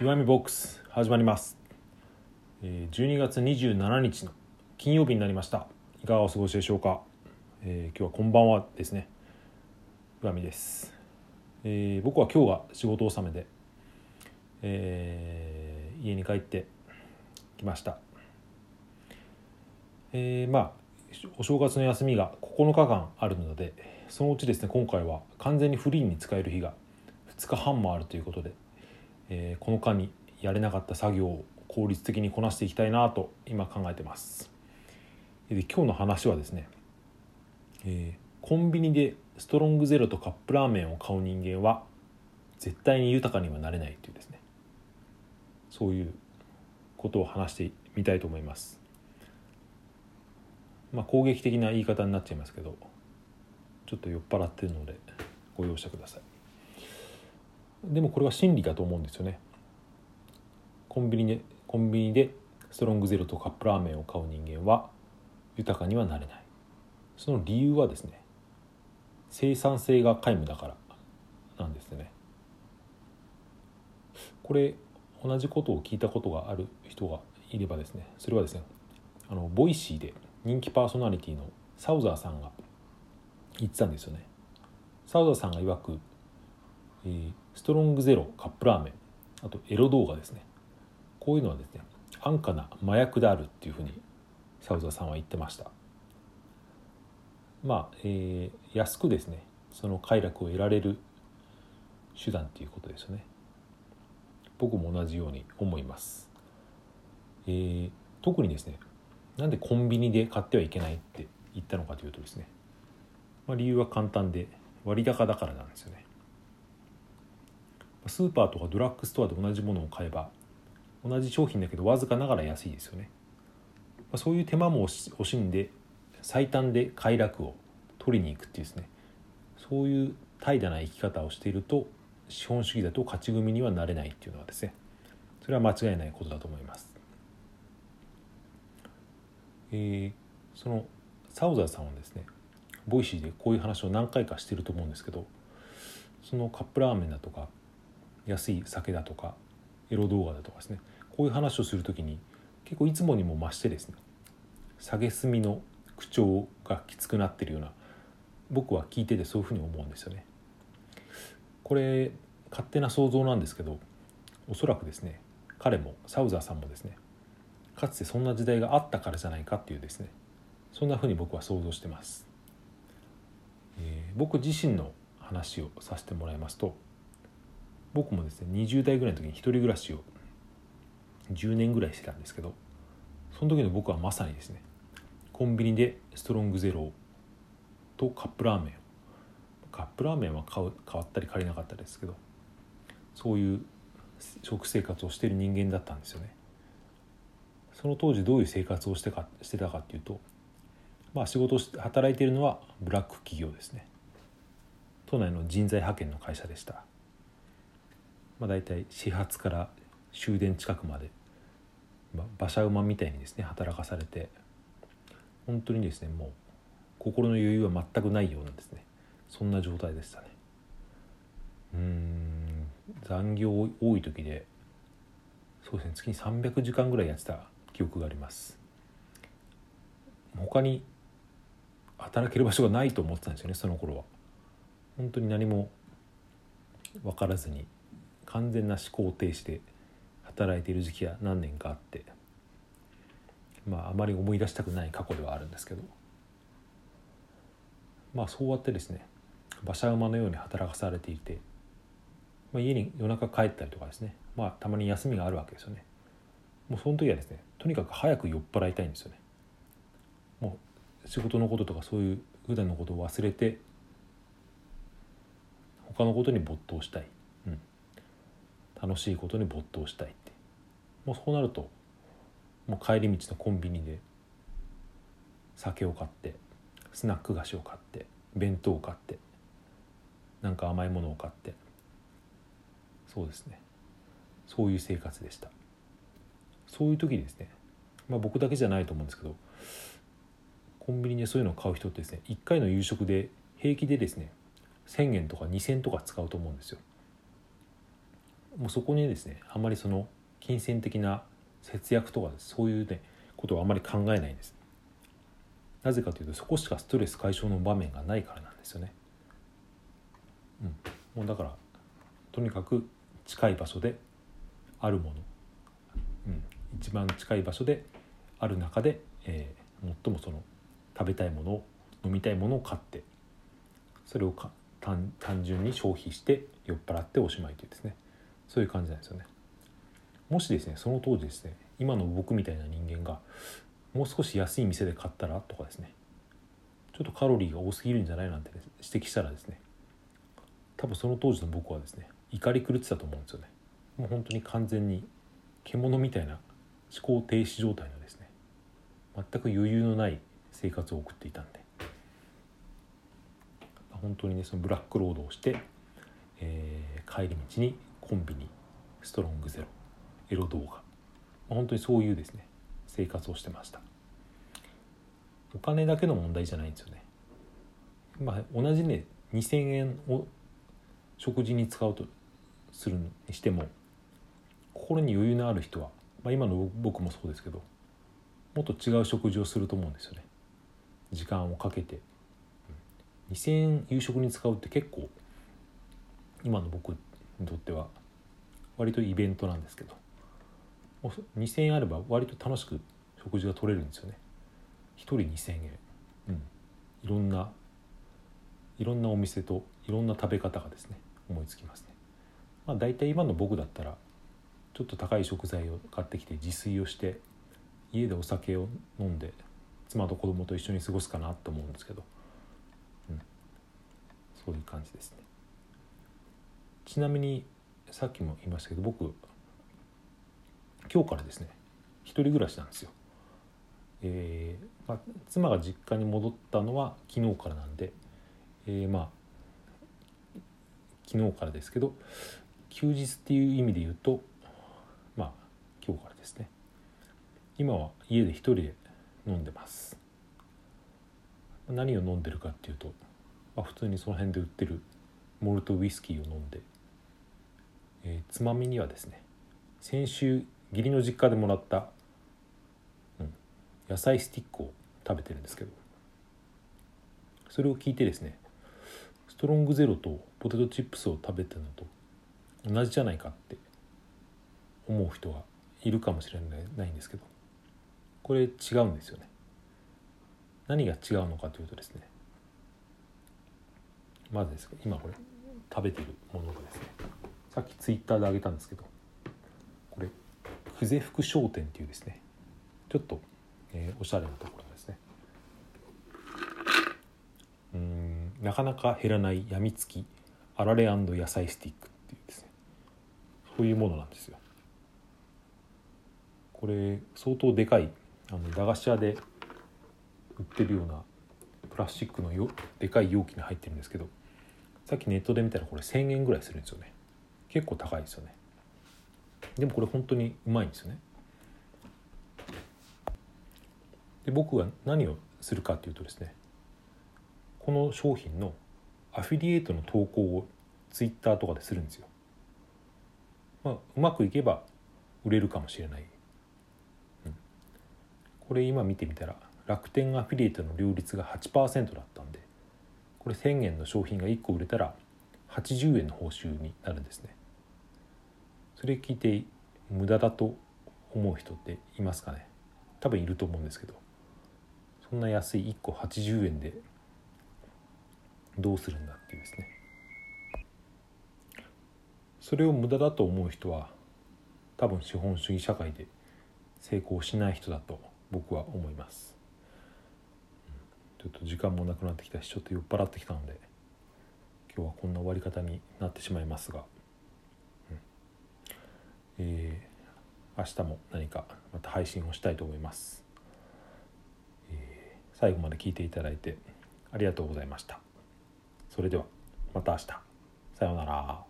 岩見ボックス始まります。えー12月27日の金曜日になりました。いかがお過ごしでしょうか、えー今日はこんばんはですね。岩見です、えー僕は今日が仕事納めで、えー家に帰ってきました。えーまあお正月の休みが9日間あるのでそのうちですね今回は完全にフリーに使える日が2日半もあるということで、えーこの間にやれなかった作業を効率的にこなしていきたいなと今考えてます。で今日の話はですね、えーコンビニでストロングゼロとカップラーメンを買う人間は絶対に豊かにはなれないというですね。そういうことを話してみたいと思います。まあ攻撃的な言い方になっちゃいますけどちょっと酔っ払ってるのでご容赦ください。でもこれは真理だと思うんですよね。コンビニでコンビニでストロングゼロとカップラーメンを買う人間は豊かにはなれない。その理由はですね生産性が皆無だからなんですね。これ同じことを聞いたことがある人がいればですねそれはですねあの Voicy で人気パーソナリティのサウザーさんが言ってたんですよね。サウザーさんが曰く、えーストロングゼロカップラーメン。あとエロ動画ですね。こういうのはですね安価な麻薬であるっていうふうにサウザーさんは言ってました。まあ、えー安くですねその快楽を得られる手段っていうことですよね。僕も同じように思います、えー特にですねなんでコンビニで買ってはいけないって言ったのかというとですね、まあ、理由は簡単で割高だからなんですよね。スーパーとかドラッグストアで同じものを買えば同じ商品だけどわずかながら安いですよね、まあ、そういう手間も惜しんで最短で快楽を取りに行くっていうですね。そういう怠惰な生き方をしていると資本主義だと勝ち組にはなれないっていうのはですね。それは間違いないことだと思います。えーそのサウザーさんはですね Voicy でこういう話を何回かしてると思うんですけどそのカップラーメンだとか安い酒だとかエロ動画だとかですねこういう話をする時に結構いつもにも増してですね下げすみの口調がきつくなってるような僕は聞いててそういうふうに思うんですよね。これ勝手な想像なんですけどおそらくですね彼もサウザーさんもですねかつてそんな時代があったからじゃないかっていうですねそんなふうに僕は想像してます。えー僕自身の話をさせてもらいますと僕もですね20代ぐらいの時に一人暮らしを10年ぐらいしてたんですけどその時の僕はまさにですねコンビニでストロングゼロとカップラーメンカップラーメンは買う買ったり借りなかったですけどそういう食生活をしてる人間だったんですよね。その当時どういう生活をしてかしてたかっていうとまあ仕事をして働いているのはブラック企業ですね。都内の人材派遣の会社でした。まあ大体始発から終電近くまでまあ馬車馬みたいにですね働かされて本当にですねもう心の余裕は全くないようなですね。そんな状態でしたね。うん残業多い時でそうですね月に300時間ぐらいやってた記憶があります。他に働ける場所がないと思ってたんですよねその頃は。本当に何も分からずに。完全な思考停止で働いている時期が何年かあってまああまり思い出したくない過去ではあるんですけどまあそうやってですね馬車馬のように働かされていて、まあ、家に夜中帰ったりとかですねまあたまに休みがあるわけですよね。もうその時はですねとにかく早く酔っ払いたいんですよね。もう仕事のこととかそういう普段のことを忘れて他のことに没頭したい、楽しいことに没頭したいって。もうそうなるともう帰り道のコンビニで酒を買ってスナック菓子を買って弁当を買ってなんか甘いものを買ってそうですね。そういう生活でした。そういう時にですね、まあ、僕だけじゃないと思うんですけどコンビニでそういうのを買う人ってですね1回の夕食で平気でですね1,000円とか2,000とか使うと思うんですよ。もうそこにですねあんまりその金銭的な節約とかそういうねことをあんまり考えないんです。なぜかというとそこしかストレス解消の場面がないからなんですよね。うん。もうだからとにかく近い場所であるもの、うん、一番近い場所である中で、えー、最もその食べたいものを飲みたいものを買ってそれを単純に消費して酔っ払っておしまいというですね。そういう感じなんですよね。もしですねその当時ですね今の僕みたいな人間がもう少し安い店で買ったらとかですね。ちょっとカロリーが多すぎるんじゃないなんて、ね、指摘したらですね。多分その当時の僕はですね怒り狂ってたと思うんですよね。もう本当に完全に獣みたいな思考停止状態のですね全く余裕のない生活を送っていたんで。本当にねそのブラックロードをして、えー、帰り道にコンビニストロングゼロエロ動画。本当にそういうですね生活をしてました。お金だけの問題じゃないんですよね。まあ同じね2,000円を食事に使うとするにしても心に余裕のある人は、まあ、今の僕もそうですけどもっと違う食事をすると思うんですよね。時間をかけて。2,000円夕食に使うって結構今の僕にとっては割とイベントなんですけど。2,000円あれば割と楽しく食事が取れるんですよね。1人2,000円。うん。いろんないろんなお店といろんな食べ方がですね思いつきますね。まあ大体今の僕だったらちょっと高い食材を買ってきて自炊をして家でお酒を飲んで妻と子供と一緒に過ごすかなと思うんですけど、うん、そういう感じですね。ちなみにさっきも言いましたけど僕今日からですね一人暮らしなんですよ。えーまあ、妻が実家に戻ったのは昨日からなんで、えー、まあ昨日からですけど休日っていう意味で言うとまあ今日からですね今は家で一人で飲んでます何を飲んでるかっていうと、まあ、普通にその辺で売ってるモルトウイスキーを飲んで、えー、つまみにはですね先週義理の実家でもらった、うん、野菜スティックを食べてるんですけどそれを聞いてですねストロングゼロとポテトチップスを食べてるのと同じじゃないかって思う人がいるかもしれないんですけどこれ違うんですよね。何が違うのかというとですねまずです今これ食べてるものがですねさっきツイッターであげたんですけどこれ久世福商店っていうですねちょっと、えー、おしゃれなところですね。うんなかなか減らないやみつきあられ野菜スティックっていうですねそういうものなんですよ。これ相当でかいあの駄菓子屋で売ってるようなプラスチックのよでかい容器に入ってるんですけどさっきネットで見たらこれ1,000円ぐらいするんですよね。結構高いですよね。でもこれ本当にうまいんですよね。で僕が何をするかっていうとですねこの商品のアフィリエイトの投稿をツイッターとかでするんですよ、まあ、うまくいけば売れるかもしれない、うん、これ今見てみたら楽天アフィリエイトの両率が8%だったんでこれ1,000円の商品が1個売れたら80円の報酬になるんですね。それ聞いて無駄だと思う人っていますかね？多分いると思うんですけど。そんな安い1個80円でどうするんだっていうですね。それを無駄だと思う人は多分資本主義社会で成功しない人だと僕は思います。ちょっと時間もなくなってきたしちょっと酔っ払ってきたので今日はこんな終わり方になってしまいますが。えー、明日も何かまた配信をしたいと思います、えー、最後まで聞いていただいてありがとうございました。それではまた明日。さようなら。